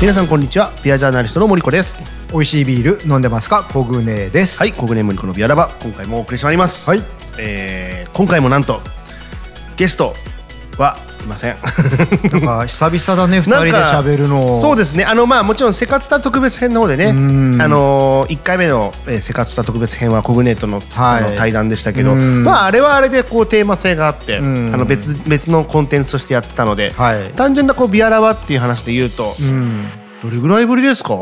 皆さんこんにちは。ビアジャーナリストの森子です。美味しいビール飲んでますか？コグネです。はい。小舟森子のビアラバ。今回もお送りしてまいります。はい。えー今回もなんとゲストはいません。なんか久々だね 二人で喋るの。そうですね。あのまあもちろんセカツタ特別編の方でねあうん。の1回目の、えー、セカツタ特別編はコグネートの,、はい。あの対談でしたけどうん。まああれはあれでこうテーマ性があってあうん。の別別のコンテンツとしてやってたので、はい。単純なこうビアラバっていう話で言うとうん。どれぐらいぶりですか？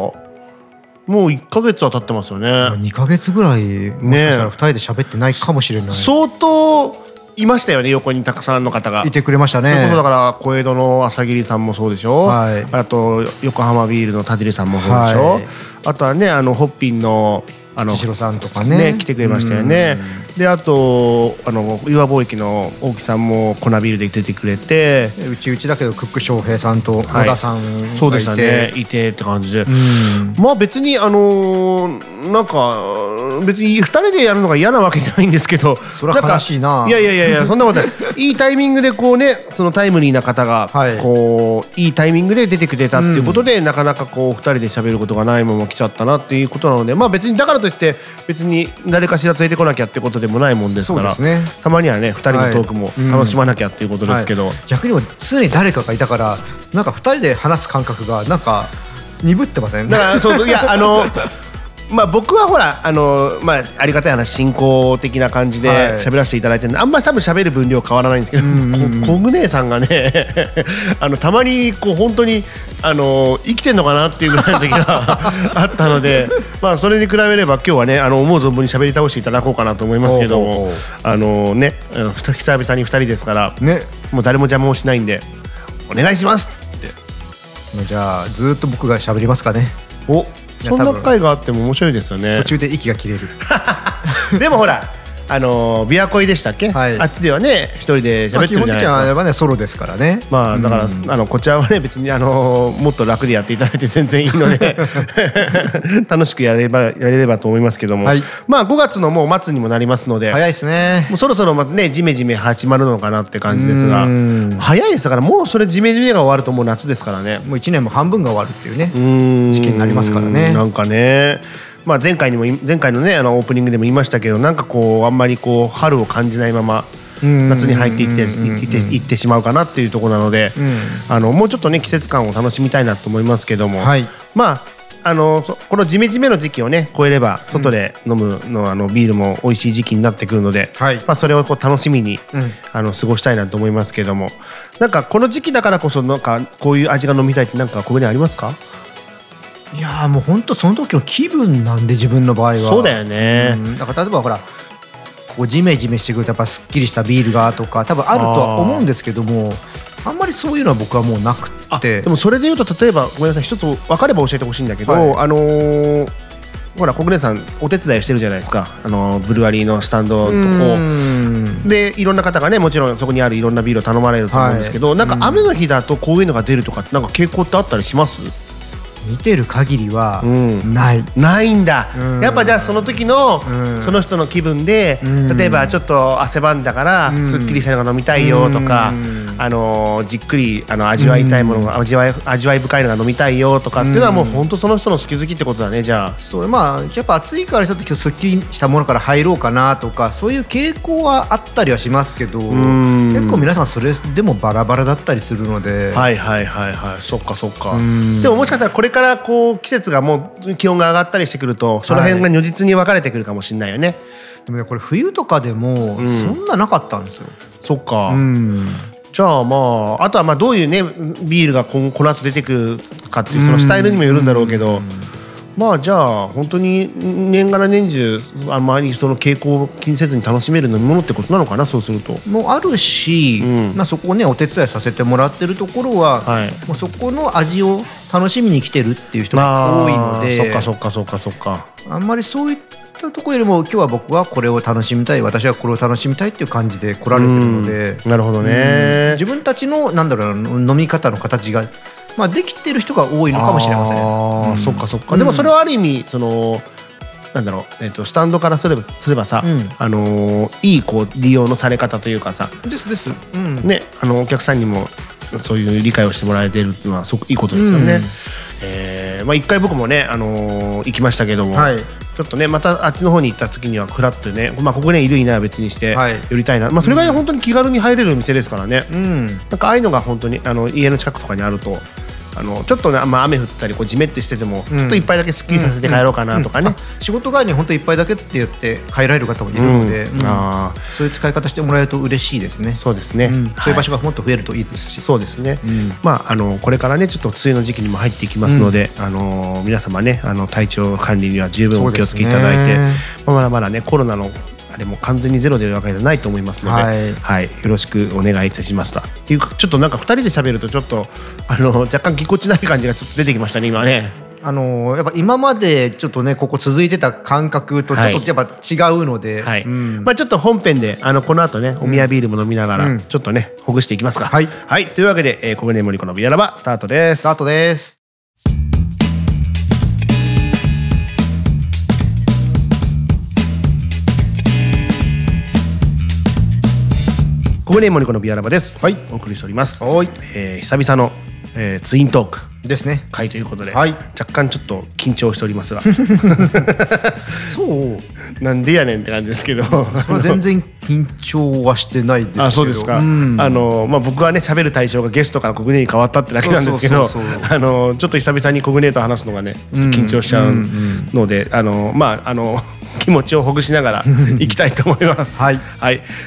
もう1か月は経ってますよね。二ヶ月ぐらいもしかしたら二人で喋ってないかもしれない。相当いましたよね横にたくさんの方が。いてくれましたそれこねそだから小江戸の朝霧さんもそうでしょ、はい。あと横浜ビールの田尻さんもそうでしょ、はい。あとはねあのホッピンのあのさんとかね。来てくれましたよね。であとあの岩貿易の大木さんも粉ビールで出てくれて。うちうちだけどクック翔平さんと野はい。田さんがいて、そうでしたね。いてって感じで、うん。まあ別にあのーなんか別に2人でやるのが嫌なわけじゃないんですけどそれは悲しいな。いやいやいやいやそんなことない。いいタイミングでこうねそのタイムリーな方がはい。こういいタイミングで出てくれたっていうことで、なかなかこう2人で喋ることがないまま来ちゃったなっていうことなのでまあ別にだからといって別に誰かしら連れてこなきゃってことでもないもんですからね。たまにはね2人のトークも楽しまなきゃっていうことですけど、はい。逆にも常に誰かがいたからなんか二人で話す感覚がなんか鈍ってません？だからそういやあの まあ僕はほらあのまあありがたい話進行的な感じではい喋らせていただいてるんで、あんまり多分喋る分量変わらないんですけど、うんうんうんこ小舟さんがねあのたまにこう本当にあの生きてんのかなっていうぐらいの時があったので、まあそれに比べれば今日はねあの思う存分に喋り倒していただこうかなと思いますけどもあのね久々に二人ですから、ねもう誰も邪魔をしないんでお願いしますって。じゃあずーっと僕が喋りますかねおやそんな回があっても面白いですよね途。中で息が切れる でもほら、あのー、琵琶湖でしたっけ、はい。あっちではね一人でまあ喋ってるじゃないです基本的にはあれか。はねソロですからね。まあだから、うんあのこちらはね別にあのーもっと楽でやっていただいて全然いいので 楽しくやればやれればと思いますけども、はい。まあ5月のもう末にもなりますので、早いですね。もうそろそろまたねジメジメ始まるのかなって感じですがうん。早いですからもうそれジメジメが終わるともう夏ですからね。もう一年も半分が終わるっていうね時期になりますからね。なんかね、まあ、前回にも前回のねあのオープニングでも言いましたけどなんかこうあんまりこう春を感じないままうん。夏に入っていってうんいっていってしまうかなっていうところなので、うん。あのもうちょっとね季節感を楽しみたいなと思いますけども、はい。まああのそこのジメジメの時期をね超えれば外で飲むの,、あのビールも美味しい時期になってくるので、はい。まあ、それをこう楽しみに、うん。あの過ごしたいなと思いますけどもなんかこの時期だからこそなんかこういう味が飲みたいってなんかここにありますか？いやーもう本当その時の気分なんで自分の場合は。そうだよね、うん。だから例えばほらこうジメジメしてくるとやっぱすっきりしたビールがとか多分あるとは思うんですけどもあんまりそういうのは僕はもうなくて。でもそれで言うと例えばごめんなさい一つ分かれば教えてほしいんだけど、はい。あのーほら国根さんお手伝いしてるじゃないですか、あのーブルワリーのスタンドとこ。うん。でいろんな方がねもちろんそこにあるいろんなビールを頼まれると思うんですけど、なんか雨の日だとこういうのが出るとかなんか傾向ってあったりします、見てる限りはうん。ない、ないんだ、うん。やっぱじゃあその時の、うん。その人の気分で、うん。例えばちょっと汗ばんだから、うん。すっきりしたのが飲みたいよとか、うんあのーじっくりあの味わいたいものが、味わい味わい深いのが飲みたいよとかっていうのはもううん本当その人の好き好きってことだねじゃあ。そう。まあやっぱ暑いからちょっと今日すっきりしたものから入ろうかなとかそういう傾向はあったりはしますけどん。結構皆さんそれでもバラバラだったりするので、はいはいはいはい。そっかそっか。うん。でももしかしたらこれからこう季節がもう気温が上がったりしてくるとその辺が如実に分かれてくるかもしれないよね、でもねこれ冬とかでもそん。んななかったんですよ。そっか、うんじゃあまああとはまあどういうねビールがこの後出てくるかっていうそのスタイルにもよるんだろうけど、まあじゃあ本当に年がら年中あんまりその傾向を気にせずに楽しめる飲み物ってことなのかなそうすると。もうあるし、うんまあ、そこをねお手伝いさせてもらってるところは、はいもうそこの味を楽しみに来てるっていう人が多いのでそっかそっかそっかそっか。あんまりそういったところよりも今日は僕はこれを楽しみたい私はこれを楽しみたいっていう感じで来られてるので、うんなるほどうんね。自分たちのなんだろうな飲み方の形が、まあ、できてる人が多いのかもしれません。あーうんそっかそっか、うんでもそれはある意味そのなんだろう、えっとスタンドからすればすればさ、うんあのーいいこう利用のされ方というかさですです。うんねあのお客さんにもそういう理解をしてもらえてるっていうのはすごくいいことですよね。うんえーまあ一回僕もね、あのー行きましたけども、はいちょっとねまたあっちの方に行った時にはフラッとね、まあここねいるいないは別にしてはい寄りたいな、まあそれぐらい本当に気軽に入れる店ですからね。うんなんかああいうのが本当にあの家の近くとかにあると。あのちょっとね、まあ、雨降ったりこうじめってしてても、うん。ちょっと一杯だけすっきりさせて帰ろうかなとかね、あ仕事帰りに本当一杯だけって言って帰られる方もいるので、あそういう使い方してもらえると嬉しいですね。ーそうですね、うん。そういう場所が、がもっと増えるといいですし、そうですね、うん。まああのこれからねちょっと梅雨の時期にも入っていきますので、あの皆様ねあの体調管理には十分お気をつけいただいて、まだまだねコロナのあれも完全にゼロでいうわけじゃないと思いますので、はいはい、よろしくお願いいたしますと。っていうかちょっとなんか二人で喋るとちょっとあの 若干ぎこちない感じがちょっと出てきましたね今ね。あのやっぱ今までちょっとねここ続いてた感覚とちょっとやっぱ違うので、はい、うんまあちょっと本編であのこの後ねお宮ビールも飲みながら、うんちょっとねほぐしていきますか。はいはい、というわけで、えー、小舟森子のビアラバスタートです。スタートです。小舟森子のビアラバです。はい。お送りしております。はい。えー久々の、えーツイントーク。ですね。会ということで、はい。若干ちょっと緊張しておりますが。そう。なんでやねんって感じですけど。これ全然緊張はしてないですけど。あそうですか、ん。あのまあ、僕はね喋る対象がゲストから小舟に変わったってだけなんですけど。あのちょっと久々に小舟と話すのがね緊張しちゃうので、あのまああの気持ちをほぐしながら 行きたいと思います。はい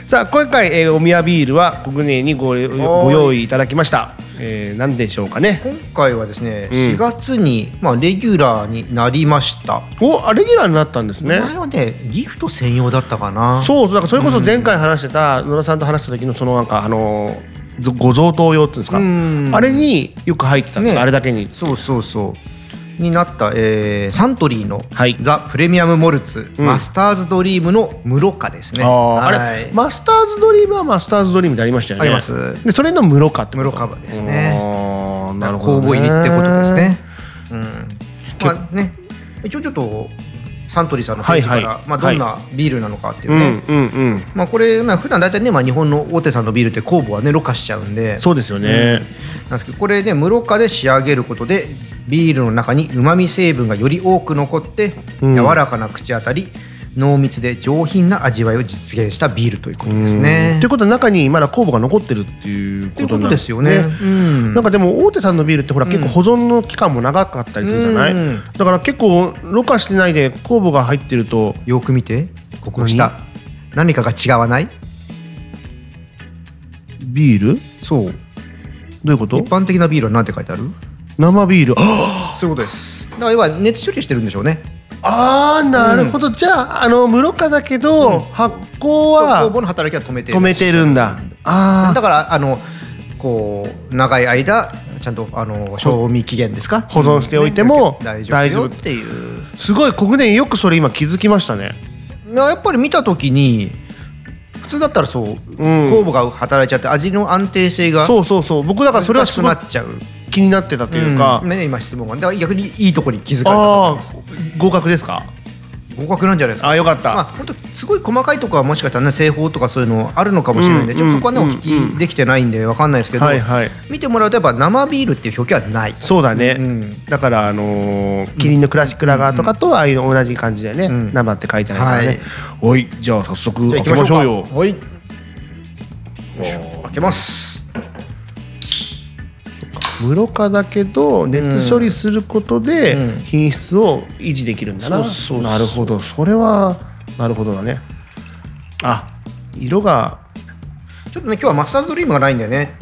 さあ今回、えーお宮ビールは小舟にごご用意いただきました。えー、何でしょうかね。今回はですね、うん4月にまあレギュラーになりました。おあレギュラーになったんですね。前はねギフト専用だったかな。そうだからそれこそ前回話してた野田さんと話した時のそのなんかあのぞご贈答用っていうんですか、うんあれによく入ってたねあれだけにそうそうそう。になった、えーサントリーのはい。ザ・プレミアム・モルツ、うん。マスターズドリームの室カですね。あー。あれ、はいマスターズドリームはマスターズドリームでありましたよね。あります。でそれの室カってこと室カですね。あーなるほど、酵母入りってことですね。うん。まあね、一応ちょっとサントリーさんのページから、はいはい。まあどんなビールなのかっていううんね。うんうん。まあこれまあ普段大体ねまあ日本の大手さんのビールって酵母はねろ過しちゃうんで。そうですよね、なんですけどこれね室カで仕上げることでビールの中に旨味成分がより多く残って、うん。柔らかな口当たり濃密で上品な味わいを実現したビールということですね。ということは中にまだ酵母が残ってるっていうことなんですよね。うん。なんかでも大手さんのビールってほら結構保存の期間も長かったりするじゃない、うん。だから結構ろ過してないで酵母が入ってるとよく見てここ下。何？かが違わない？ビール？そう。どういうこと？一般的なビールは何て書いてある？生ビール。あそういうことです。だから要は熱処理してるんでしょうねあーなるほど、じゃああの室化だけど、発酵そうは酵母の働きは止めてる。止めてるんだ。あだからあのこう長い間ちゃんとあの賞味期限ですか？保存しておいてもね大大丈夫っていう。あすごい国年よくそれ今気づきましたね。やっぱり見た時に普通だったらそう、酵母が働いちゃって味の安定性がそうそうそう。僕だからそれはすごくないっちゃう気になってたというか、ん。ね、今質問が。だから逆にいいところに気づかれたと思います。合格ですか？合格なんじゃないですか。あよかった、まあ本当すごい細かいところはもしかしたらね製法とかそういうのあるのかもしれないんで、うんちょっとそこはね、うんお聞きできてないんでわかんないですけど、はいはい。見てもらうとやっぱ生ビールっていう表記はない。そうだね、うん。だからあのーキリンのクラシックラガーとかとああいう同じ感じでね、うん。生って書いてないからね、はい。おいじゃあ早速じゃあ開けましょうよ。かはい。開けます。室化だけど熱処理することでうん。品質を維持できるんだな、なるほど。それはなるほどだね。あ色が。ちょっとね今日はマスターズドリームがないんだよね。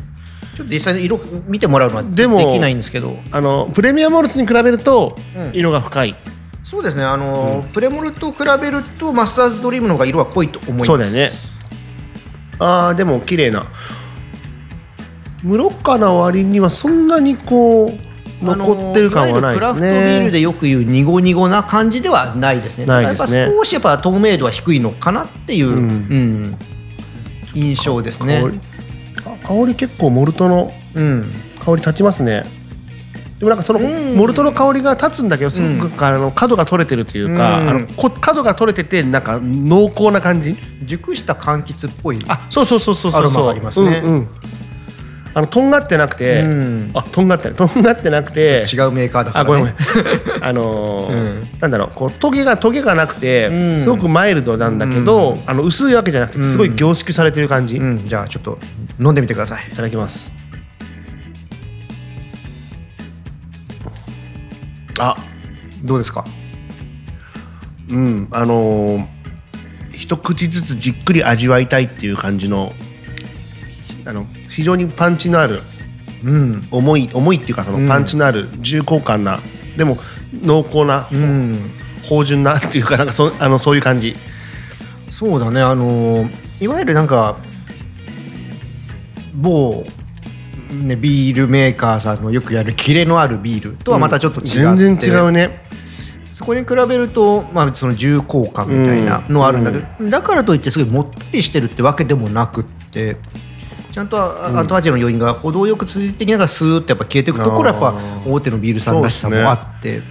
ちょっと実際に色見てもらうのはででもきないんですけど。あのプレミアムモルツに比べるとうん。色が深い、そうですね。あの、プレモルと比べるとマスターズドリームの方が色は濃いと思います。そうだよね。あーでも綺麗な室化な割にはそんなにこう残ってる感はないですあのいわゆるクラフトビールねでよく言うニゴニゴな感じではないですね。ないですね。やっぱ少しやっぱ透明度は低いのかなっていう、うん。うん印象ですね。香。りあ香り結構モルトのうん。香り立ちますね。でもなんかそのうん。モルトの香りが立つんだけどすごくあの角が取れてるというか、うん。あのこ角が取れててなんか濃厚な感じ？熟した柑橘っぽい。あそうそうそうそうそう。アロマがありますね。うんうんあのとんがってなくて、うん。あとんがってとんがってなくて違うメーカーだから、ね、あごめんごめん。あのーうん。なんだろうこうトゲがトゲがなくて、うん。すごくマイルドなんだけど、うん。あの薄いわけじゃなくてすごい凝縮されてる感じ、じゃあちょっと飲んでみてくださいただきます。あどうですか？うんあのー一口ずつじっくり味わいたいっていう感じのあの非常にパンチのあるうん。重い重いっていうかそのパンチのある重厚感な、でも濃厚なうん。芳醇なっていうかなんかそあのそういう感じ。そうだね。あのーいわゆるなんか某ねビールメーカーさんのよくやるキレのあるビールとはまたちょっと違って、全然違うね。そこに比べると、まあ、その重厚感みたいなのはあるんだけど、だからといってすごいもったりしてるってわけでもなくってちゃんとあ後味の余韻が程よく続いてきながらスーッとやっぱ消えていくところはやっぱ大手のビールさんらしさもあって、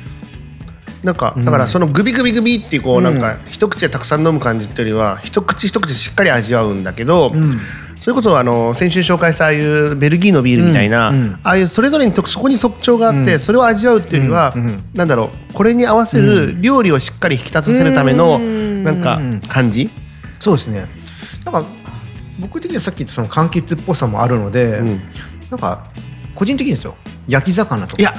なんかうん。だからそのグビグビグビっていうこううんなん。か一口でたくさん飲む感じっていうよりは一口一口しっかり味わうんだけど、うん。それこそあの先週紹介したああいうベルギーのビールみたいな、ああいうそれぞれにとそこに特徴があって、うん。それを味わうっていうよりは、うなんだろうこれに合わせる料理をしっかり引き立たせるためのうん。なんか感じ、そうですね。なんか僕的にはさっき言ったその柑橘っぽさもあるので、うん。なんか個人的にですよ。焼き魚とか。いや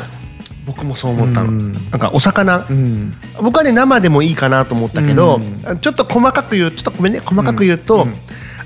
僕もそう思ったの、うん。なんかお魚、うん。僕はね生でもいいかなと思ったけど、うん。ちょっと細かく言うちょっとごめんね細かく言うと、うん。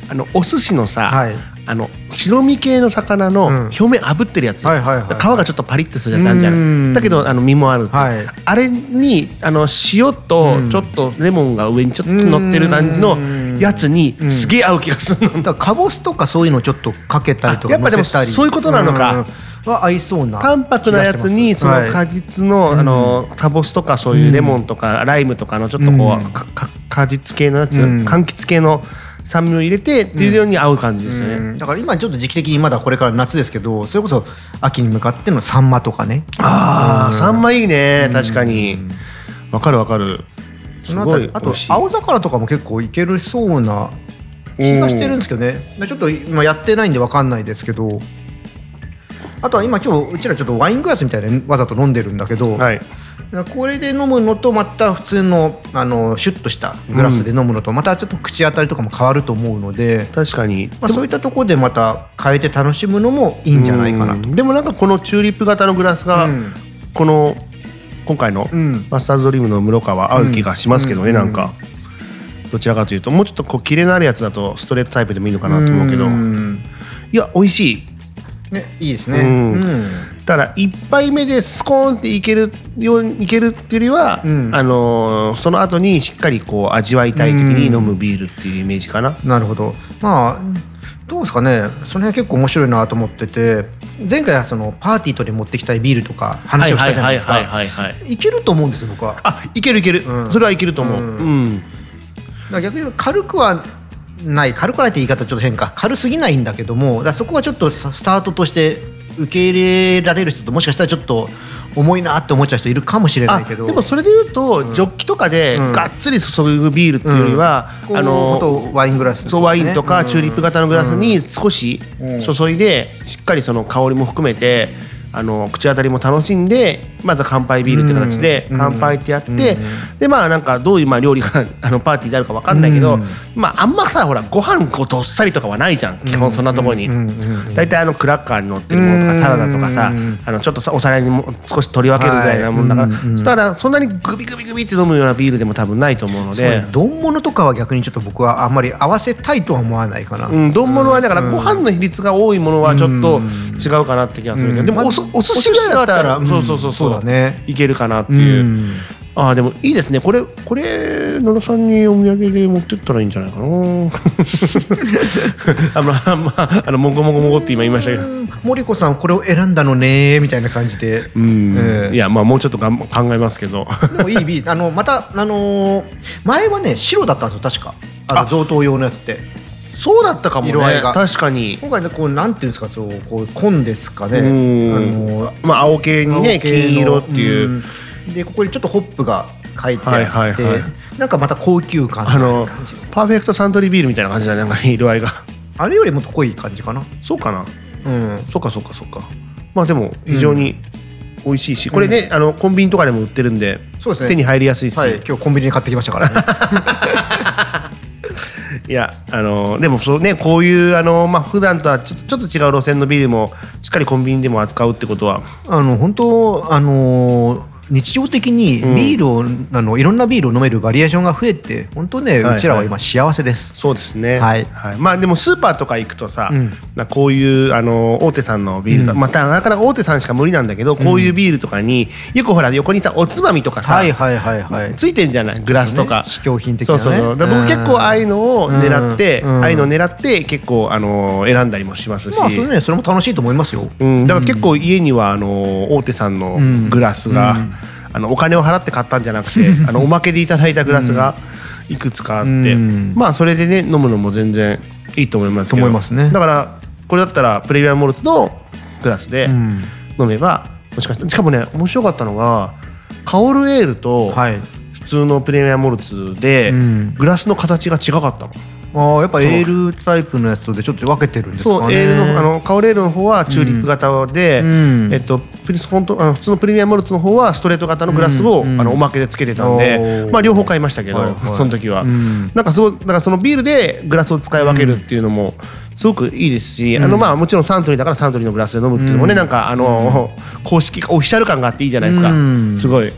あのお寿司のさ、はいあの白身系の魚のうん。表面炙ってるやつ、皮がちょっとパリッとするやつあるじゃない、うん。だけどあの身もあるはい。あれにあの塩とうん。ちょっとレモンが上にちょっと乗ってる感じのやつにうん。すげえ合う気がするの、だかぼすとかそういうのをちょっとかけたりとかあやっぱでもそういうことなのか。うん。は合いそうな。淡白なやつにそのはい。果実の,、あのタボスとかそういうレモンとかライムとかのちょっとこう、果実系のやつ、うん。柑橘系の酸味を入れてっていうように合う感じですよね。うん。だから今ちょっと時期的にまだこれから夏ですけどそれこそ秋に向かってのサンマとかね。ああ、うん。サンマいいね。確かに。わかるわかる。そのあたりあと青魚とかも結構いけるそうな気がしてるんですけどね。ちょっと今やってないんで分かんないですけど。あとは今今日うちらちょっとワイングラスみたいなわざと飲んでるんだけど、はいこれで飲むのとまた普通のあのシュッとしたグラスで飲むのとまたちょっと口当たりとかも変わると思うので、確かに。まあ、そういったところでまた変えて楽しむのもいいんじゃないかなと。うんでもなんかこのチューリップ型のグラスが、うん。この今回のうん。マスターズドリームの室川合う気がしますけどね、うん。なんか。どちらかというともうちょっとこうキレのあるやつだとストレートタイプでもいいのかなと思うけど、ん。いや美味しい。ね、いいですね。うん。うんだから一杯目でスコーンっていけるようにいけるっていうよりは、うんあのーその後にしっかりこう味わいたい時に飲むビールっていうイメージかな。なるほど。まあどうですかね。その辺結構面白いなと思ってて、前回はそのパーティーとで持ってきたいビールとか話をしたじゃないですか。はいけると思うんですよ僕は。あいけるいける、うんそれはいけると思う。うんうんら逆に軽くはない軽くないって言い方ちょっと変か軽すぎないんだけどもだそこはちょっとススタートとして受け入れられる人ともしかしたらちょっと重いなって思っちゃう人いるかもしれなあいけど。でもそれで言うと、ジョッキとかでうん。がっつり注ぐビールっていうよりは、あのワイングラスそうワインとかチューリップ型のグラスに少しうん注いでしっかりその香りも含めてあの口当たりも楽しんでまずは乾杯ビールって形でうん乾杯ってやって、うん。でまあなんかどういうまあ料理が あのパーティーになるかわかんないけど、うん。まああんまさほらご飯こうどっさりとかはないじゃん基本そんなところに。大体あのクラッカーに乗ってるものとうんかサラダとかさうんあのちょっとさお皿にも少し取り分けるぐらいなもんだから、はいうんうん。そしたらそんなにグビグビグビって飲むようなビールでも多分ないと思うので。ね。丼物とかは逆にちょっと僕はあんまり合わせたいとは思わないかな、うん、丼物はだからご飯の比率が多いものはちょっと違うかなって気がするけど、うん。でもおそお寿司ぐらいだったら、お寿司だったらそうそうそう。うんそうだね。いけるかなっていう、うん。ああでもいいですね。これこれ野呂さんにお土産で持ってったらいいんじゃないかな。あまあまああのもごもごもごって今言いましたけど。うん。森子さんこれを選んだのねみたいな感じで。うん、ええ。いやまあもうちょっとがん考えますけど。でもいいビールあのまたあのー前はね白だったんですよ確か。あのあ。贈答用のやつってそうだったかもね。色合いが。確かに。今回ねこうなんていうんですかそうこう紺ですかねあうんのーまあ青系にね金色っていう、ん。でここにちょっとホップが書いてあって、はいはいはいなんかまた高級感あのパーフェクトサントリービールみたいな感じだね。なんかね色合いが。あれよりも濃い感じかな。そうかな。うん。そっかそっかそっか。まあでも非常に美味しいし、これね、あのコンビニとかでも売ってるんでそうですね。手に入りやすいし、はい。今日コンビニで買ってきましたからね いやあのでもそうねこういうあのまあ普段とはちょっとちょっと違う路線のビールもしっかりコンビニでも扱うってことはあの本当あの日常的にビールを、あのいろんなビールを飲めるバリエーションが増えて本当ね、はいうちらは今幸せです。そうですね。はい。まあでもスーパーとか行くとさ、うん。まあこういうあの大手さんのビールが、うん。またなかなか大手さんしか無理なんだけど、こういうビールとかによくほら横にさおつまみとかさ、はいはいはいはい。ついてんじゃない？グラスとか。ね。試供品的なね。そうそう僕結構ああいうのを狙って、うん。ああいうのを狙って結構あの選んだりもしますし、まあそれね。それも楽しいと思いますよ。うん、だから結構家にはあの大手さんのグラスが、うんあのお金を払って買ったんじゃなくて あのおまけでいただいたグラスがいくつかあって、うん。まあそれでね飲むのも全然いいと思いますけど。と思いますね。だからこれだったらプレミアムモルツのグラスでうん。飲めばもしかしてしかもね面白かったのがカオルエールとはい。普通のプレミアムモルツでうん。グラスの形が違かったの。ああやっぱエールタイプのやつとでちょっと分けてるんですかね。そうエールのあのカオルエールの方はチューリップ型で、うん。えっと、プリス本当あの普通のプレミアムモルツの方はストレート型のグラスを、うんあのおまけでつけてたんで、まあ、両方買いましたけど、はいはい。その時は、うん。なんかすごいだからそのビールでグラスを使い分けるっていうのもすごくいいですし、あのまあもちろんサントリーだからサントリーのグラスで飲むっていうのもね、うん。なんかあの、公式オフィシャル感があっていいじゃないですか、うん。すごい。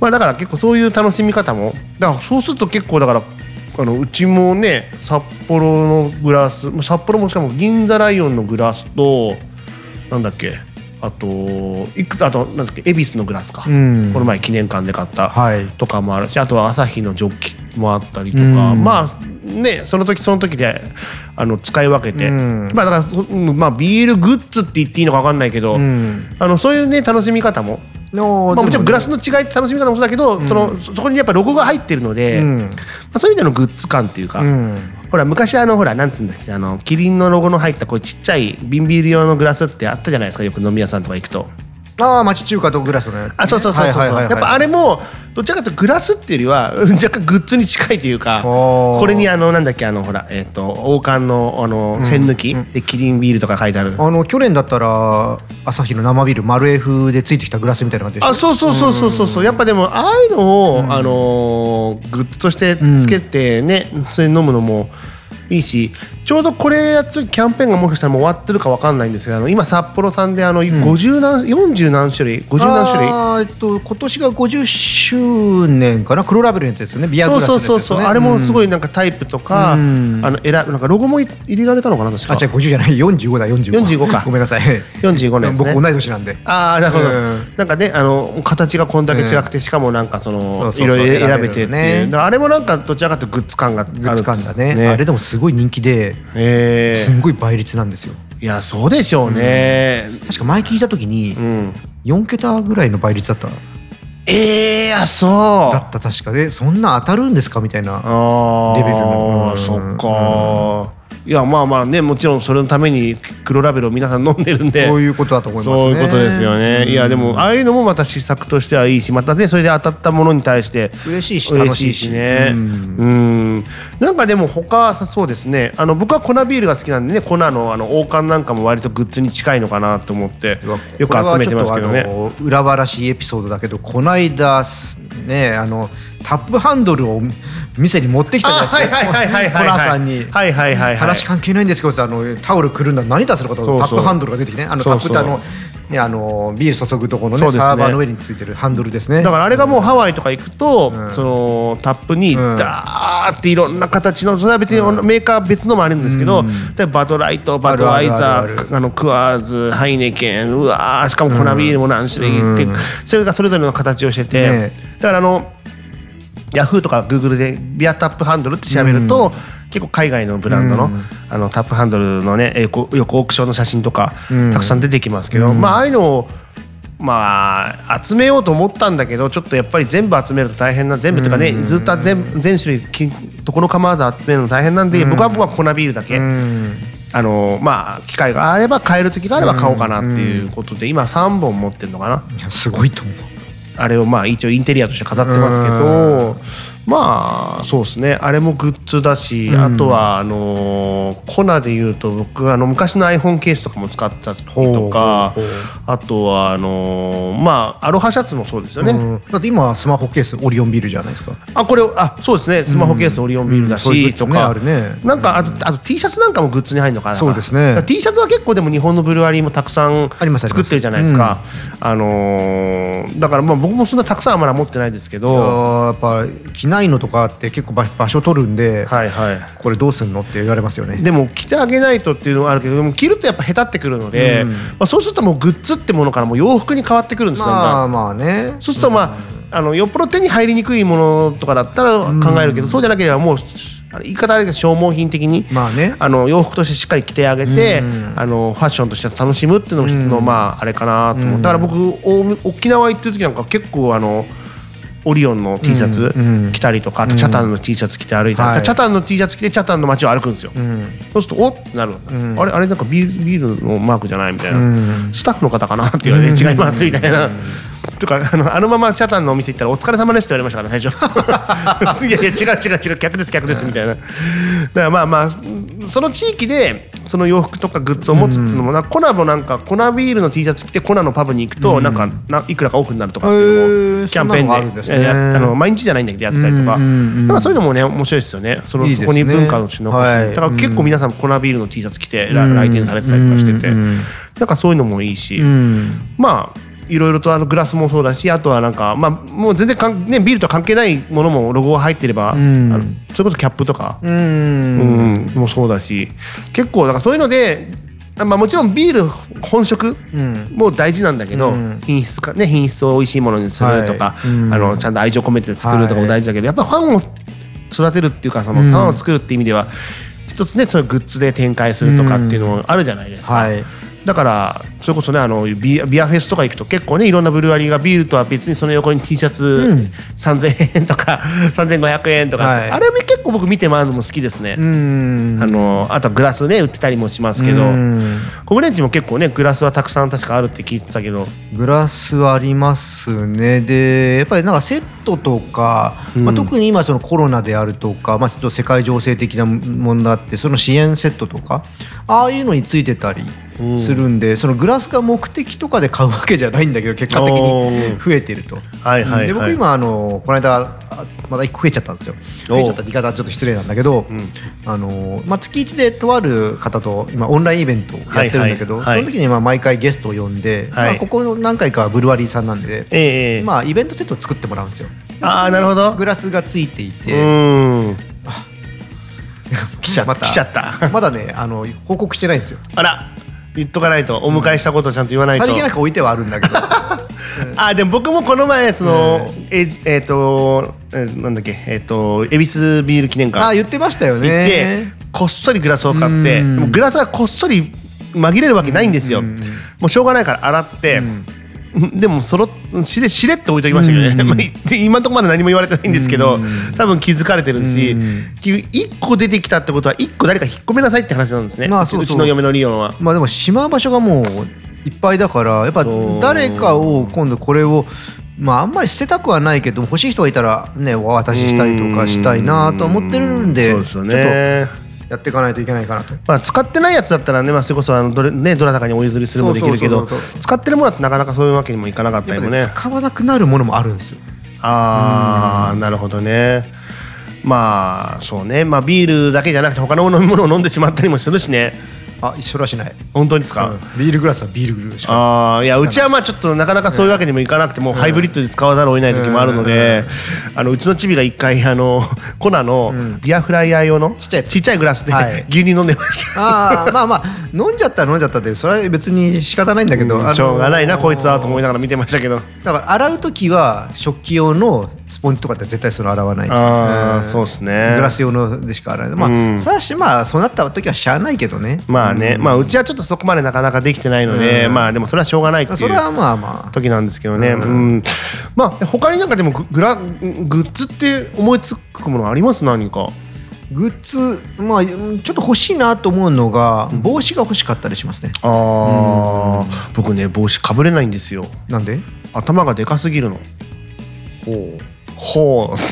まあ、だから結構そういう楽しみ方もだからそうすると結構だからあのうちもね札幌のグラス札幌もしかも銀座ライオンのグラスとなんだっけあといくあとなんだっけ恵比寿のグラスか、うん。この前記念館で買った、はい。とかもあるしあとは朝日のジョッキもあったりとか、うん。まあねその時その時であの使い分けて、うん。まあだからまあビールグッズって言っていいのか分かんないけど、うん。あのそういうね楽しみ方ものまあ、もちろんグラスの、の違いって楽しみ方もそうだけど、そのそそこにやっぱロゴが入ってるので、うん。まあ、そういう意味でのグッズ感っていうか、うん。ほら昔あのほらなんつうんだっけあのキリンのロゴの入ったこうちっちゃい瓶ビール用のグラスってあったじゃないですかよく飲み屋さんとか行くと。ああ町中華とグラスのやつね。あそうそうそうそう、やっぱあれもどちらかというとグラスっていうよりはうん 若干グッズに近いというかこれにあのなんだっけあのほらえっ、と王冠のあのん栓抜き、うんでキリンビールとか書いてある。あの去年だったら朝日の生ビール丸 F でついてきたグラスみたいな感じであそうそうそうそうそう。そうやっぱでもああいうのを、あのーグッズとしてつけてね、それ飲むのもいいしちょうどこれやった時キャンペーンがもしかしたらもう終わってるかわかんないんですけどあの今札幌さんであの50何、40何種類50何種類？あーえっと今年が50周年かな？黒ラベルのやつですよね。ビアグそうラスのやつですよね。そうそうそう、あれもすごい、いなんかタイプとか、うん。あの選ぶなんかロゴもい入れられたのかな確か。あじゃあ50じゃない。45だ45 45か。ごめんなさい。45のやつね。僕同い年なんで。ああなるほど、うん。なんかねあの形がこんだけ違くて、しかもなんかそのいろいろ選べてね。あれもなんかどちらかというとグッズ感があるグッズ感だね。あれでもすごい人気でえ。すんごい倍率なんですよ。いやそうでしょうね。確か前聞いた時にうん、4桁ぐらいの倍率だった。ええあそう。だった確か。でそんな当たるんですか？みたいなあレベルのうんあそっかいやまあまあねもちろんそれのために黒ラベルを皆さん飲んでるんでそういうことだと思いますねそういうことですよね。いやでもああいうのもまた施策としてはいいし、またねそれで当たったものに対して嬉しいし嬉楽しいしね。ううんん。なんかでも他そうですね。あの僕は粉ビールが好きなんでね、粉のあの王冠なんかも割とグッズに近いのかなと思ってよく集めてますけどね。裏話エピソードだけどこの間すねあのタップハンドルを店に持ってきたじゃないですか。コはいナーさんに。話関係ないんですけどあのタオルくるんだ何出すのかとタップハンドルが出てきてね。あのタップってあのねあのビール注ぐところのねね。サーバーの上についてるハンドルですね。だからあれがもうハワイとか行くと、うん。そのタップにうん。ダーっていろんな形のそれは別にメーカー別のもあるんですけど、うん。例えばバドライトバドワイザーあのクワーズハイネケンうわーしかも粉ビールも何種類って、うん。それがそれぞれの形をしてて、ねだからあのヤフーとかグーグルでビアタップハンドルって調べると、結構海外のブランドの,、うん。あのタップハンドルのねよくオークションの写真とか、うん。たくさん出てきますけど、うん。まあああいうのをまあ集めようと思ったんだけどちょっとやっぱり全部集めると大変な全部とかね、うん。ずっと全全種類きところ構わず集めるの大変なんで、うん。僕は僕は粉ビールだけ、うん。あのまあ機会があれば買える時があれば買おうかなっていうことで、今3本持ってるのかな。いやすごいと思うあれをまあ一応インテリアとして飾ってますけど、まあそうですね。あれもグッズだし、うん。あとはあのーコナで言うと僕あの昔の iPhone ケースとかも使ってたりとかあとはあのーまあアロハシャツもそうですよね、うん。だって今スマホケースオリオンビールじゃないですか。あこれあそうですね。スマホケースオリオンビールだし、うん。とか。あるね。なんかあとあと T シャツなんかもグッズに入るのかな。そうですね。T シャツは結構でも日本のブルワリーもたくさん作ってるじゃないですか。あのーだからまあ僕もそんなたくさんはまだ持ってないですけあどーやっぱ着ないのとかって結構場場所取るんで、はいはい。これどうすんのって言われますよね。でも着てあげないとっていうのはあるけどでも着るとやっぱ下手ってくるので、うん。まあ、そうするともうグッズってものからもう洋服に変わってくるんですよ、まあまあね。そうするとまあ,、あのよっぽど手に入りにくいものとかだったら考えるけど、そうじゃなければもう言い方あれだけど消耗品的に、まあね。あの洋服としてしっかり着てあげて、うん。あのファッションとして楽しむっていうのもうんまああれかなと思う、うん。だから僕お沖縄行ってる時なんか結構あのオリオンの T シャツ着たりとか、あとチャタンの T シャツ着て歩いたり、はい。チャタンの T シャツ着てチャタンの街を歩くんですよ、うん。そうするとおっってなる、ん。あれあれなんかビールビールのマークじゃないみたいな、うん。スタッフの方かなって言われて違いますみたいな。とかあのあのままチャタンのお店行ったら「お疲れ様です」って言われましたから最初。いやいや違う違う違う客です客ですみたいな。だからまあまあその地域でその洋服とかグッズを持つっていうのも、なコナもなんかコナビールの T シャツ着てコナのパブに行くと、なんかないくらかオフになるとかっていうのキャンペーンですね。あの毎日じゃないんだけどやってたりとか、うんうんうんなん。かそういうのもね面白いですよね。そのいいですねそこに文化のし残し、はいだから結構皆さんコナビールの T シャツ着て来店されてたりとかしてて、うんうん。なんかそういうのもいいし、うん。まあいろいろとあのグラスもそうだしあとはなんかまあもう全然かん、ね、ビールとは関係ないものもロゴが入ってれば、うんあのそれこそキャップとか、う。うんんもそうだし結構だからそういうので、あまあ、もちろんビール本色うん。も大事なんだけど、うん品質か、ね、品質を美味しいものにするとか、はいうんあのちゃんと愛情込めて作るとかも大事だけど、やっぱファンを育てるっていうかそのうんファンを作るっていう意味では、一つねそういうグッズで展開するとかっていうのもあるじゃないですか。はい。だからそれこそねあのビアビアフェスとか行くと結構ねいろんなブルワリーがビールとは別にその横に T シャツうん。3000円とか 3500円とか、はい。あれも結構僕見て回るのも好きですね、うん。あのあとはグラスね売ってたりもしますけど、うん。コブレンチも結構ねグラスはたくさん確かあるって聞いてたけど。グラスはありますね。でやっぱりなんかセットとか、うん。まあ、特に今そのコロナであるとか、まあ、ちょっと世界情勢的な問題あってその支援セットとかああいうのについてたりうんするんで、そのグラスが目的とかで買うわけじゃないんだけど結果的おにー。増えてると。はいはいはい。で僕今あのこの間あまだ1個増えちゃったんですよ。増えちゃった言い方はちょっと失礼なんだけど、うん。あのまあ、月1でとある方と今オンラインイベントをやってるんだけど、はいはいはい。その時にまあ毎回ゲストを呼んで、はい。まあ、ここの何回かはブルワリーさんなんで、ええええ。まあ、イベントセットを作ってもらうんですよ。ああなるほど。グラスがついていうて、ーん。来ちゃった。来ちゃった。まだねあの報告してないんですよ。あら言っとかないと。お迎えしたことをちゃんと言わないと、さりげなく置いてはあるんだけど。あでも僕もこの前その、ええーとえーなんだっけえっ、と恵比寿ビール記念館あ言ってましたよ行って、ねこっそりグラスを買ってグラスがこっそり紛れるわけないんですよ、うん。もうしょうがないから洗って、うんでもそろしれしれって置いときましたけどね、うん。今のところまで何も言われてないんですけど、うん。多分気づかれてるし、うん。1個出てきたってことは1個誰か引っ込めなさいって話なんですね、まあそうちの嫁のリオンは。まあでもしまう場所がもういっぱいだからやっぱ誰かを今度これをまああんまり捨てたくはないけど欲しい人がいたらねお渡ししたりとかしたいなと思ってるんでそうですよちょっねとやっていかないといけないかなと。まあ、使ってないやつだったらね、まあ、それこそあのどれ、ね、どなたかにお譲りするもできるけど使ってるものだとなかなかそういうわけにもいかなかったりもね。やっぱ使わなくなるものもあるんですよ。ああなるほどね。まあそうね。まあビールだけじゃなくて他の飲み物を飲んでしまったりもするしねあ一緒らしない。本当ですか、うん。ビールグラスはビールしか。ああいやうちはまあちょっとなかなかそういうわけにもいかなくてもうハイブリッドで使わざるを得ない時もあるので、あのうちのチビが一回あのコナのうん。ビアフライヤー用のちっちゃいちっちゃいグラスではい。牛乳飲んでました、ああまあまあ飲んじゃったら飲んじゃったってそれは別に仕方ないんだけど、あのしょうがないなこいつはと思いながら見てましたけど。だから洗う時は食器用のスポンジとかって絶対その洗わないし。あーんそうっすね。グラス用のでしか洗わない。まあ、うん。それはしまあそうなった時はしゃあないけどね。まあね、まあうちはちょっとそこまでなかなかできてないので、うん。まあでもそれはしょうがないっていう。それはまあまあ。時なんですけどね、ううん。んまあ他になんかでもググラグッズって思いつくものあります？何か。グッズまあうんちょっと欲しいなと思うのが帽子が欲しかったりしますね。ああ、僕ね帽子かぶれないんですよ。なんで？頭がでかすぎるの。ほう。ほう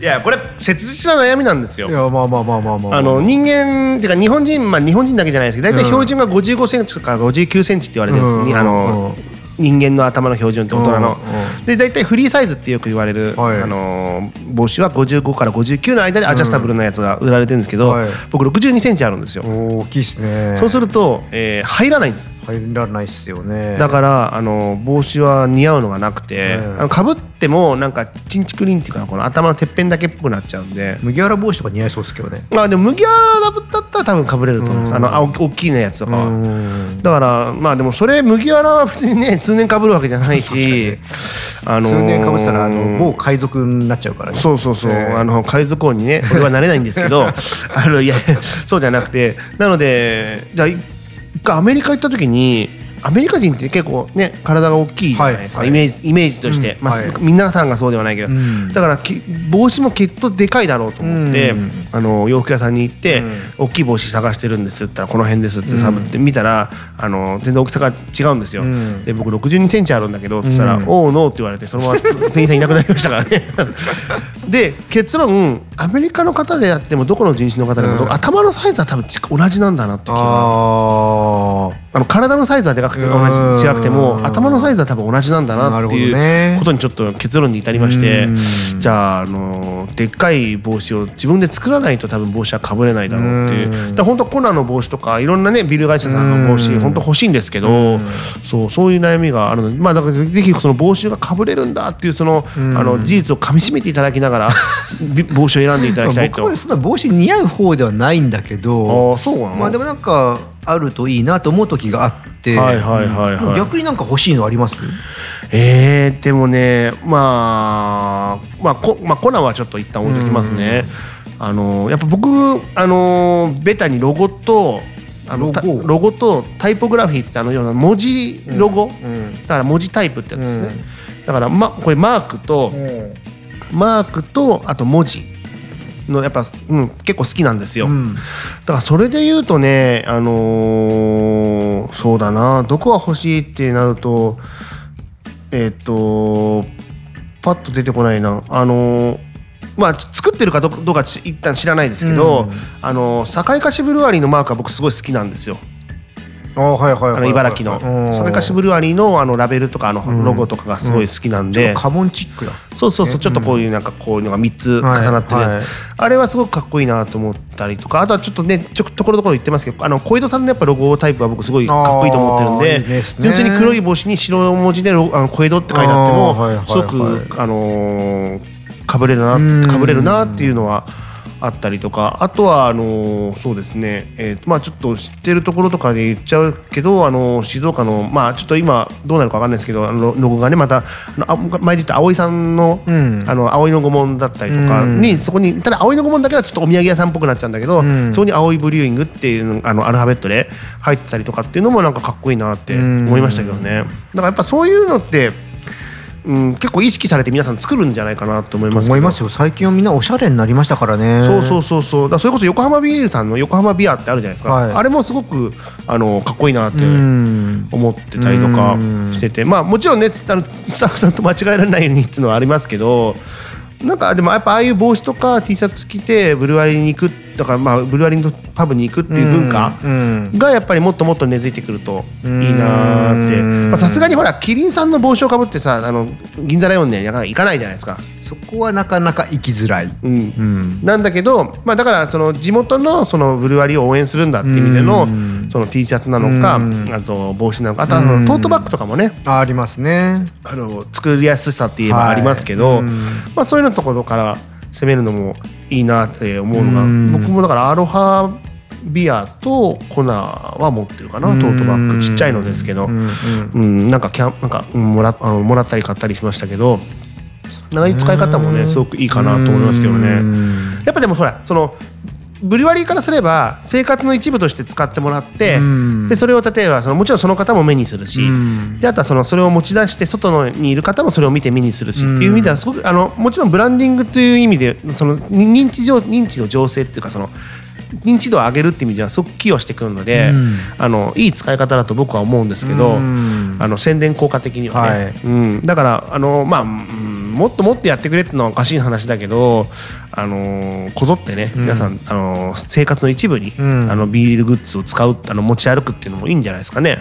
いやこれ切実な悩みなんですよ。いやまあまあまあまあまああ。の人間っていうか日本人まあ日本人だけじゃないですけど大体標準が55センチとか59センチって言われてるんです、うん。あの人間の頭の標準って大人の。うん。うん。で大体フリーサイズってよく言われる、はい。あの帽子は55から59の間でアジャスタブルなやつが売られてるんですけど、はい。僕62センチあるんですよ、大きいっすね。そうすると、えー入らないんです入らないっすよね。だからあの帽子は似合うのがなくて、うんあの被ってもなんかチンチクリンっていうかこの頭のてっぺんだけっぽくなっちゃうんで。麦わら帽子とか似合いそうですけどね。まあでも麦わらだったら多分被れると思うんあの青大きいのやつとかは、うん。だからまあでもそれ麦わらは別にね 通年被るわけじゃないしあのー数年かぶってたらあの某海賊になっちゃうからね。そうそうそう、ええ。あの海賊王にね俺はなれないんですけど あのいやそうじゃなくて。なのでじゃあ一回アメリカ行った時にアメリカ人って結構ね体が大きいじゃないですか、はいイメージイメージとして、まあうんはい。皆さんがそうではないけど、うん。だからき帽子もきっとでかいだろうと思って、うん。あの洋服屋さんに行って、うん。大きい帽子探してるんですって言ったらこの辺ですってサブって見たらあの全然大きさが違うんですよ、うん。で僕62センチあるんだけどって言ったら「うんおおノー」って言われてそのまま店員さんいなくなりましたからね。で結論アメリカの方であってもどこの人種の方でも、うん。頭のサイズは多分ち同じなんだなって気がああの体のサイズはでかくて同うん。じ違くても頭のサイズは多分同じなんだなっていうことにちょっと結論に至りましてうん。じゃああのでっかい帽子を自分で作らないと多分帽子はかぶれないだろうっていう。うん。だ本当コナンの帽子とかいろんなねビル会社さんの帽子うん。本当欲しいんですけどうん。そうそういう悩みがあるのでまあだからぜひその帽子がかぶれるんだっていうそのあうん。の事実をかみしめていただきながらび 帽子を選んでいただきたいと。僕はそんな帽子似合う方ではないんだけあどあそうなの？まあでもなんかあるといいなと思う時があって逆になんか欲しいのあります？えー、でもねまあまあこ、まあ、コナンはちょっと一旦置いときますね。あのやっぱ僕あのベタにロゴとあのたロゴとタイポグラフィーってあのような文字ロゴ、うん。だから文字タイプってやつですね、うん。だから、ま、これマークと、マークとあと文字のやっぱ、うん、結構好きなんですよ、うん。だからそれで言うとねあのーそうだな。どこが欲しいってなるとえっ、とパッと出てこないな。あのーまあ作ってるかどどうかち一旦知らないですけど、うん。あの堺菓子ブルワリーのマークは僕すごい好きなんですよ。茨城の。堺菓子ブルワリーのあのラベルとかあのうん。ロゴとかがすごい好きなんで、カモンチックだそうそうそうちょっとこういうなんかこういうのが3つ重なってるやつ、はい。はいあれはすごくかっこいいなと思ったりとか。あとはちょっとねちょところどころ言ってますけどあの小江戸さんのやっぱロゴタイプは僕すごいかっこいいと思ってるんで純粋に黒い帽子に白文字でロあの小江戸って書いてあってもはいはいはい。すごくあのーかぶれるなうんかぶれるなっていうのはあったりとかあとはあのーそうですね、えーまあちょっと知ってるところとかで言っちゃうけどあのー静岡のまあちょっと今どうなるかわかんないですけどあのロゴがねまたあのあ前で言った葵さんのうん。あの葵の御紋だったりとかに、そこにただ葵の御紋だけはちょっとお土産屋さんっぽくなっちゃうんだけど、うん。そこに葵ブリューイングっていうのあのアルファベットで入ってたりとかっていうのもなんかかっこいいなって思いましたけどね、だからやっぱそういうのって、うん、結構意識されて皆さん作るんじゃないかなと思います思いますよ。最近はみんなおしゃれになりましたからね。そうそうそうそう。だそれこそ横浜ビールさんの横浜ビアってあるじゃないですか、はい。あれもすごくあのかっこいいなってうん。思ってたりとかうん。してて。まあもちろんねスタッフさんと間違えられないようにっていうのはありますけどなんかでもやっぱああいう帽子とか T シャツ着てブルワリに行くとか、まあ、ブルワリのパブに行くっていう文化うんがやっぱりもっともっと根付いてくるといいなーって。さすがにほらキリンさんの帽子をかぶってさあの銀座ライオンねなかなか行かないじゃないですか。そこはなかなか行きづらい、うん。うん。なんだけど、まあ、だからその地元のそのブルワリーを応援するんだっていう意味でのうん。その T シャツなのかうん。あと帽子なのかあとはそのトートバッグとかもね。あありますね。あの作りやすさって言えばありますけど、はい。うん。まあ、そういうのところから攻めるのもいいなって思うのがうん。僕もだからアロハビアとコナは持ってるかなトートバッグ。ちっちゃいのですけど。う、んなんかキャンなんか、うんもらあのもらったり買ったりしましたけど長い使い方もねすごくいいかなと思いますけどね。うん。やっぱでもほらそのブリュワリーからすれば生活の一部として使ってもらって、うん。でそれを例えばそのもちろんその方も目にするし、うん。であとはそのそれを持ち出して外のにいる方もそれを見て目にするし、うん。っていう意味ではすごくあのもちろんブランディングという意味でそのに認知上認知の醸成っていうかその認知度を上げるっていう意味ではすごく寄与してくるので、うん。あのいい使い方だと僕は思うんですけど、うん。あの宣伝効果的にはね、はい。うん、だからあのまあ、うんもっともっとやってくれってのはおかしい話だけど、あのーこぞってね、うん皆さん、あのー生活の一部に、うんあのビールグッズを使うあの持ち歩くっていうのもいいんじゃないですかね。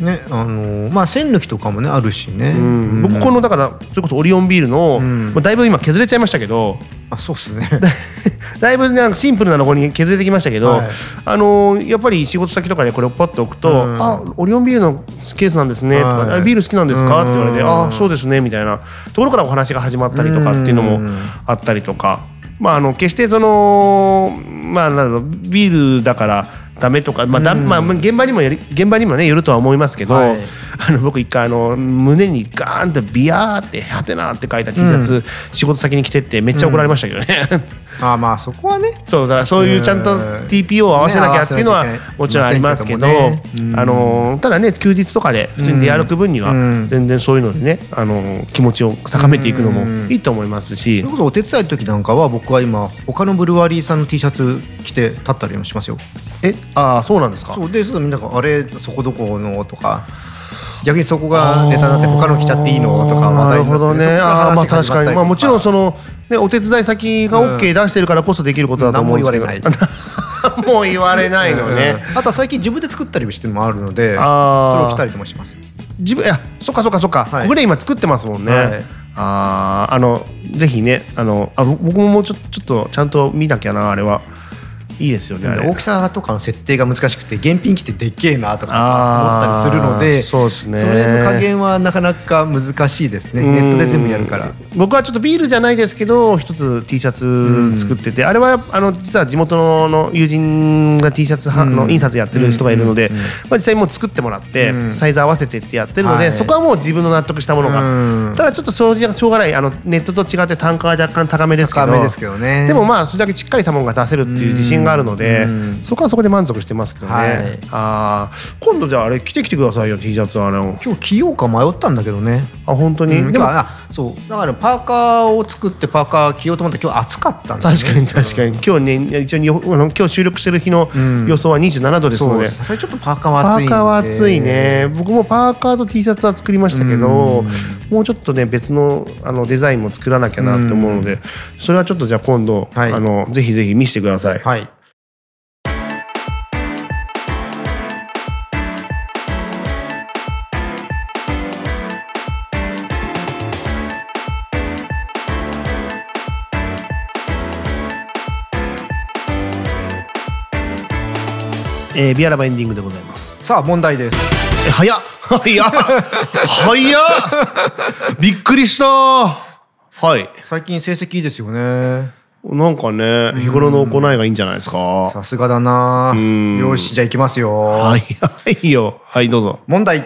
ねあのーまあ栓抜きとかもねあるしね、うん。僕このだからそれこそオリオンビールの、うん。まあだいぶ今削れちゃいましたけどあそうっすね。だいぶなんかシンプルなのこに削れてきましたけど、はい。あのーやっぱり仕事先とかでこれをパッと置くと「うん。あオリオンビールのケースなんですね」とかはい。あビール好きなんですか?」って言われて「うん。あそうですね」みたいな。ところからお話が始まったりとかっていうのもうん。あったりとか、まあ、あの決してそのまあなんだろうビールだからダメとか、まあだうん。まあ、現場にもより現場にもねよるとは思いますけど、はい。あの僕一回あの胸にガーンと「ビアー」って「はてな」って書いた T シャツ、仕事先に着てってめっちゃ怒られましたけどね。あまあそこはね。そうだからそういうちゃんとうん。TPO を合わせなきゃっていうのはもちろんありますけど、ねうんあのただね休日とかで普通に出歩く分にはうん。全然そういうのでねあの気持ちを高めていくのもうん。いいと思いますし。それこそお手伝いの時なんかは僕は今他のブルワリーさんの T シャツ着て立ったりもしますよ。えああそうなんですか。そうでそうみんなが「あれそこどこの?」とか逆にそこがネタになって他の着ちゃっていいのとかなるほどね。ああまあ確かに。まあもちろんそのねお手伝い先が OK 出してるからこそできることだと思うんですけど。何も言 もう言われないのね。うん。あとは最近自分で作ったりしてるのもあるのでそれを着たりともします。自分いやそっかそっかそっか。はい。ここで今作ってますもんね、はい。あああのぜひねあのあ僕ももうちょちょっとちゃんと見なきゃなあれはいいですよね大きさとかの設定が難しくて現品機ってでっけえなとか思ったりするのでそうですねそれの加減はなかなか難しいですね。うんネットで全部やるから。僕はちょっとビールじゃないですけど一つ T シャツ作ってて、あれはあの実は地元の友人が T シャツの印刷やってる人がいるので、実際もう作ってもらって、うん。サイズ合わせてってやってるので、はい。そこはもう自分の納得したものが、うん。ただちょっと正直しょうがない。あのネットと違って単価は若干高めですけど。高めですけどね。でもまあそれだけしっかりしたものが出せるっていう自信があるので、うん。そこはそこで満足してますけどね、はい。あー。今度じゃああれ着てきてくださいよ T シャツあれを。今日着ようか迷ったんだけどね。あ本当に、うん。でもそう。だからパーカーを作ってパーカー着ようと思ったら今日暑かったんだよね。確かに確かに。今日ね一応にあの今日収録してる日のうん。予想は27度ですので、そう。それちょっとパーカーはパ暑いんで。ーカーは暑いね。僕もパーカーと T シャツは作りましたけどうん。もうちょっとね別のあのデザインも作らなきゃなって思うのでそれはちょっとじゃあ今度、はい。あのぜひぜひ見せてください。はいえービアラバエンディングでございます。さあ問題です。え早っ。早っ。早っ。びっくりした。はい。最近成績いいですよね。なんかね日頃の行いがいいんじゃないですか。さすがだな。うん。よしじゃあ行きますよ、はいはいよ。はいどうぞ。問題。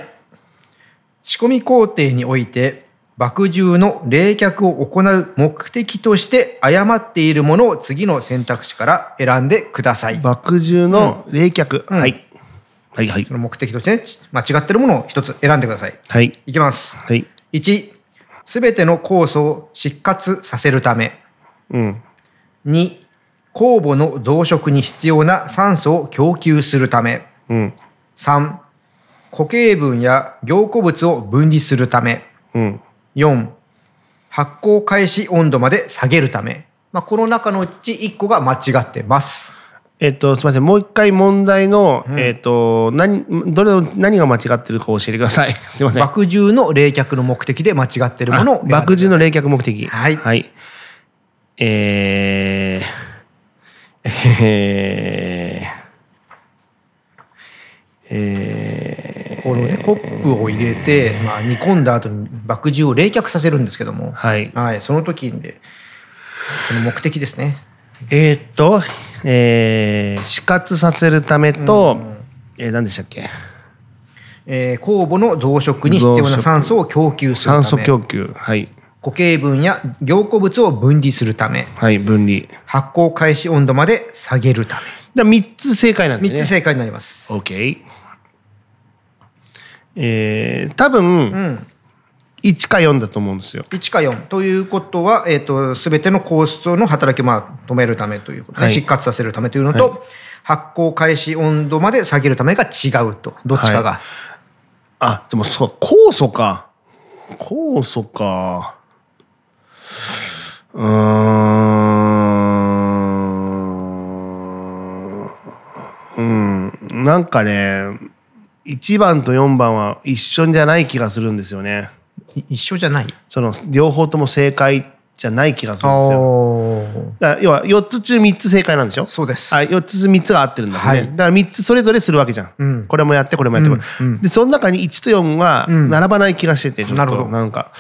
仕込み工程において麦汁の冷却を行う目的として誤っているものを次の選択肢から選んでください。麦汁の冷却、うん。はい。はいはい。その目的として、ね、間違ってるものを一つ選んでください。はい。いきます。はい。1すべての酵素を失活させるため。うん。2酵母の増殖に必要な酸素を供給するため。うん。3固形分や凝固物を分離するため。うん4発酵開始温度まで下げるため、まあ、この中のうち1個が間違ってます。えっとすみません。もう一回問題の、うん。えっと何どれを何が間違ってるか教えてください。すみません。麦汁の冷却の目的で間違ってるものを選んであ麦汁の冷却目的。はい。はい。えー、えー、えこのねコップを入れて、まあ、煮込んだ後に麦汁を冷却させるんですけども、はい。はい、その時にでその目的ですね。えーっと、えー、死活させるためと、うんえー、何でしたっけ？えー酵母の増殖に必要な酸素を供給するため酸素供給。はい。固形分や凝固物を分離するためはい、分離。発酵開始温度まで下げるただ3つ正解なんめでね。3つ正解になります。OK。えー、多分、うん。1か4だと思うんですよ。1か4ということは、えー、と全ての酵素の働きをまあ止めるためということで、はい。失活させるためというのと、は発酵開始温度まで下げるためが違うと。どっちかが、はあ、でもそう、酵素か。酵素か。うーん。うん。なんかね1番と4番は一緒じゃない気がするんですよね。い一緒じゃない？その両方とも正解じゃない気がするんですよ。おだ要は4つ中3つ正解なんでしょ？そうです。あ4つ3つが合ってるんだもんね、はい。だから3つそれぞれするわけじゃん、うん。これもやってこれもやってうん。うん。でその中に1と4がうん。並ばない気がしててちょっとなるほど。なんか。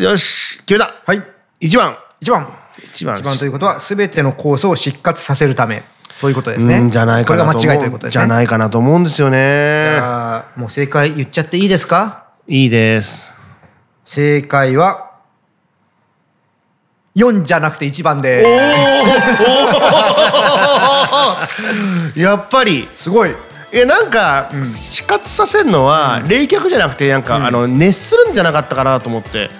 よし決めた。はい。1番。1番1番1番ということは全ての酵素を失活させるためということですね。うんじゃないかなと思う。これが間違いということですね。じゃないかなと思うんですよね。もう正解言っちゃっていいですか？いいです。正解は4じゃなくて1番でやっぱり。すごい。いやなんか、死活させるのは、冷却じゃなくてなんか、あの熱するんじゃなかったかなと思って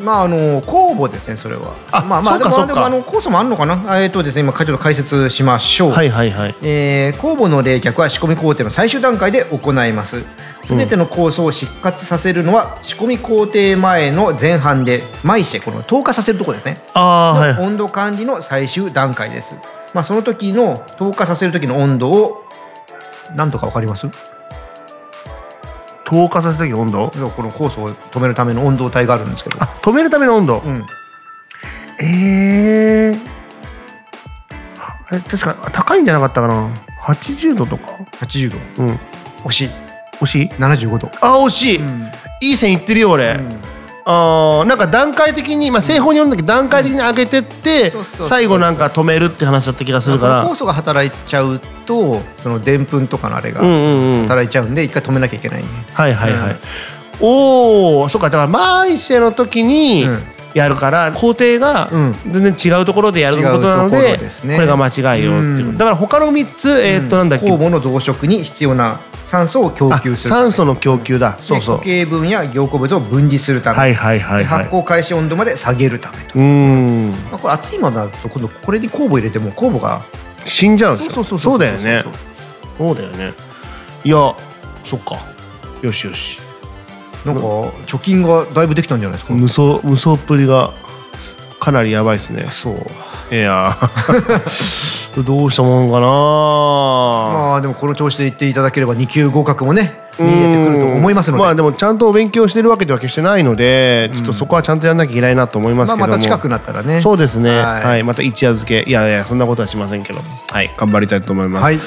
まああの酵母ですねそれは。あまあまあでもあの酵素もあるのかな？あえっとですね今ちょっと解説しましょう、はいはいはい。えー酵母の冷却は仕込み工程の最終段階で行います。すべての酵素を失活させるのは仕込み工程前の前半でマイシェこの透過させるところですね。ああはい。の温度管理の最終段階です、まあ、その時の透過させる時の温度を何とか分かります？透過させた時温度？この酵素を止めるための温度帯があるんですけど。あ止めるための温度、うん。えー、え確か高いんじゃなかったかな？80度とか？80度。うん。惜しい。惜しい？75度。あ惜しい、うん。いい線いってるよ俺、あーなんか段階的に、まあ、製法によるんだけど段階的に上げてって、最後なんか止めるって話だった気がするから。酵素が働いちゃうとそのでんぷんとかのあれが働いちゃうんで一回止めなきゃいけないねはいはいはい、うん。おおそっか。だからマイシェの時にうんやるから工程がうん。全然違うところでやることなので,、これが間違いよっていう、うん。だから他の3つえーっとなんだっけ、酵母の増殖に必要な酸素を供あ給する酸素の供給だ。そうそう。で固形分や凝固物を分離するため、はいはいはいではい。発酵開始温度まで下げるためと、うーん。まあ、これ熱いままだと今度これに酵母入れても酵母が死んじゃうんですよ。そうそうそう。そうだよね。そうだよね。いやそっか。よしよしなんか貯金がだいぶできたんじゃないですか、無双無双っぷりがかなりやばいですね。そう。いや。どうしたもんかなまあでもこの調子で言っていただければ2級合格もね見えてくると思いますので、まあでもちゃんとお勉強してるわけでは決してないので、ちょっとそこはちゃんとやんなきゃいけないなと思いますけども、まあ、また近くなったらね。そうですね、ははい。いまた一夜漬け。いやいやそんなことはしませんけど。はい。頑張りたいと思います、はい。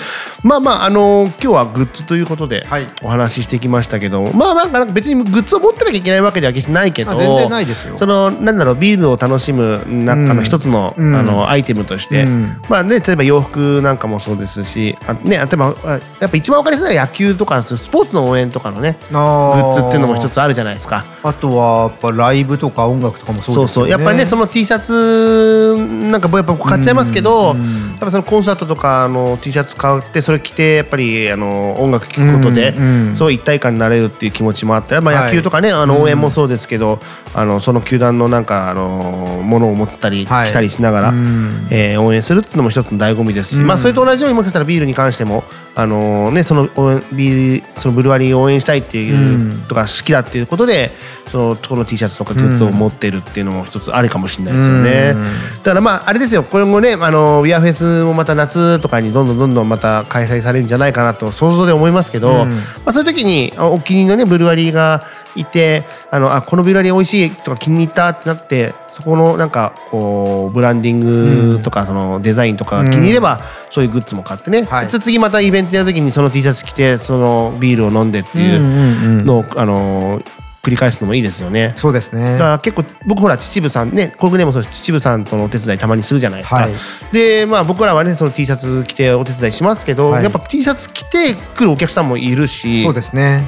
まあまああのー今日はグッズということではい。お話ししてきましたけど、まあまあなんか別にグッズを持ってなきゃいけないわけでは決してないけど、あ全然ないですよ。そのなんだろうビールを楽しむ中の一つの,、うん。あのアイテムとして、うん。まあね例えば洋服なんかもそうですしあね例えばあやっぱ一番わかりやすいのは野球とかスポーツの応援とかのねグあッズっていうのも一つつあるじゃないですか。あとはやっぱライブとか音楽とかもそうそうですよね。そうやっぱりねその T シャツなんかやっぱ買っちゃいますけど、うんやっぱそのコンサートとかあの T シャツ買ってそれ着てやっぱりあの音楽聴くことで、そう一体感になれるっていう気持ちもあって、まあ、はい。野球とかね、あの応援もそうですけど、あのその球団のなんかあのものを持ったりはい。着たりしながら、うん。えー応援するっていうのも一つの醍醐味ですし、うん。まあ、それと同じようにもしかしたらビールに関しても、あのね、その応援ビそのブルワリーを応援したいっていう、うん。とか好きだっていうことでそのこの T シャツとかグッズを持ってるっていうのも一つありかもしれないですよね。うん。だからまああれですよ。これもねあのウィアフェスもまた夏とかにどんどんどんどんまた開催されるんじゃないかなと想像で思いますけど、うん。まあ、そういう時にあお気に入りのねブルワリーがいてあのあこのブルワリー美味しいとか気に入ったってなってそこのなんかこうブランディングとかそのデザインとかが気に入れば、そういうグッズも買ってね、はい。で次またイベントやる時にその T シャツ着てそのビールを飲んでっていうのを、あの繰り返すのもいいですよね。そうですね。だから結構僕ほら秩父さんねコルクネもそうです。秩父さんとのお手伝いたまにするじゃないですか、はい。でまあ僕らはねその T シャツ着てお手伝いしますけど、はいやっぱ T シャツ着て来るお客さんもいるしそうですね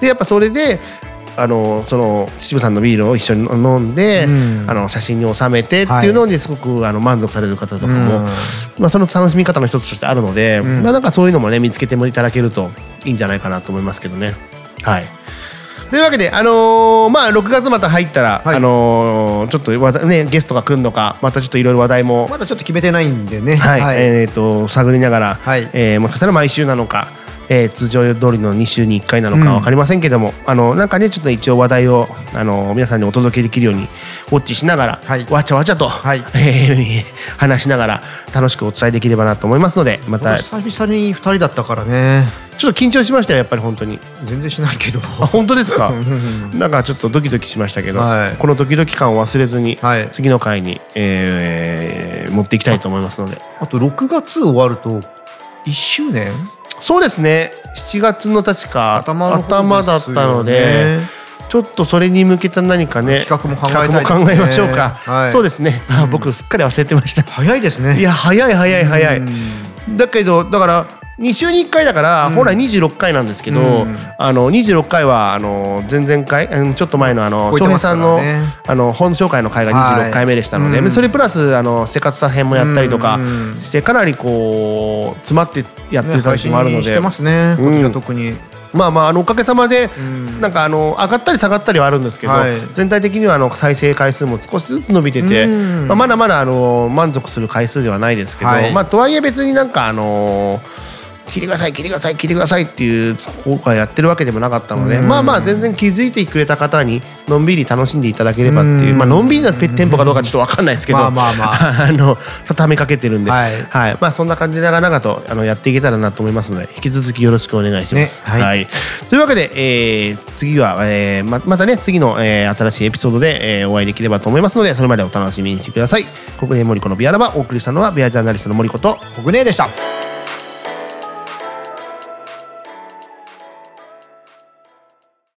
でやっぱそれであのその秩父さんのビールを一緒に飲んで、うん。あの写真に収めてっていうのですごくあの満足される方とかも、うんまあ、その楽しみ方の一つとしてあるので、うん。まあ、なんかそういうのもね見つけてもいただけるといいんじゃないかなと思いますけどね。はい。というわけで、あのーまあ、6月また入ったら、はい。あのーちょっとわた、ね、ゲストが来るのかまたちょっといろいろ話題も、まだちょっと決めてないんでね。はい。はい。えー、と探りながら、はい。えーもしかしたら毎週なのか、えー通常通りの2週に1回なのか分かりませんけども、あのなんかねちょっと一応話題をあの皆さんにお届けできるようにウォッチしながら、はい。わちゃわちゃと、はい。えー話しながら楽しくお伝えできればなと思いますのでまたちょ久々に2人だったからね。っと緊張しましたよやっぱり本当に。全然しないけど。あ本当ですか？うんなんかちょっとドキドキしましたけど、はい。このドキドキ感を忘れずに、はい。次の回に、えー持っていきたいと思いますので。あと6月終わると1周年？そうですね。7月の確か頭頭だったのでちょっとそれに向けた何かね企画も考えましょうか、はい。そうですね、あ僕すっかり忘れてました。早いですね。いや早い早い早い。うん。だけどだから2週に1回だから、うん。本来26回なんですけど、うん。あの26回はあの前々回うんちょっと前のあの翔平さんの,、あの本紹介の回が26回目でしたので、はいうん。それプラスあの生活さ編もやったりとかうん。してかなりこう詰まってやってねた時もあるので、特に。まあまああのおかげさまでうん。なんかあの上がったり下がったりはあるんですけど、はい。全体的にはあの再生回数も少しずつ伸びてて、うん。まあ、まだまだあの満足する回数ではないですけど、はい。まあ、とはいえ別になんかあの聞いてください聞いてください聞いてくださいっていう方がやってるわけでもなかったので、うん。まあまあ全然気づいてくれた方にのんびり楽しんでいただければっていう、うん。まあのんびりなテンポかどうかちょっと分かんないですけど、まあまあまあ。あの畳みかけてるんで、はい。まあそんな感じで長々とあのやっていけたらなと思いますので引き続きよろしくお願いします。ねはい。というわけで、えー次は、えーままたね次の、えー新しいエピソードで、えーお会いできればと思いますのでそれまでお楽しみにしてください。ここで森子のビアラバお送りしたのはビアジャーナリストの森子と国ねでした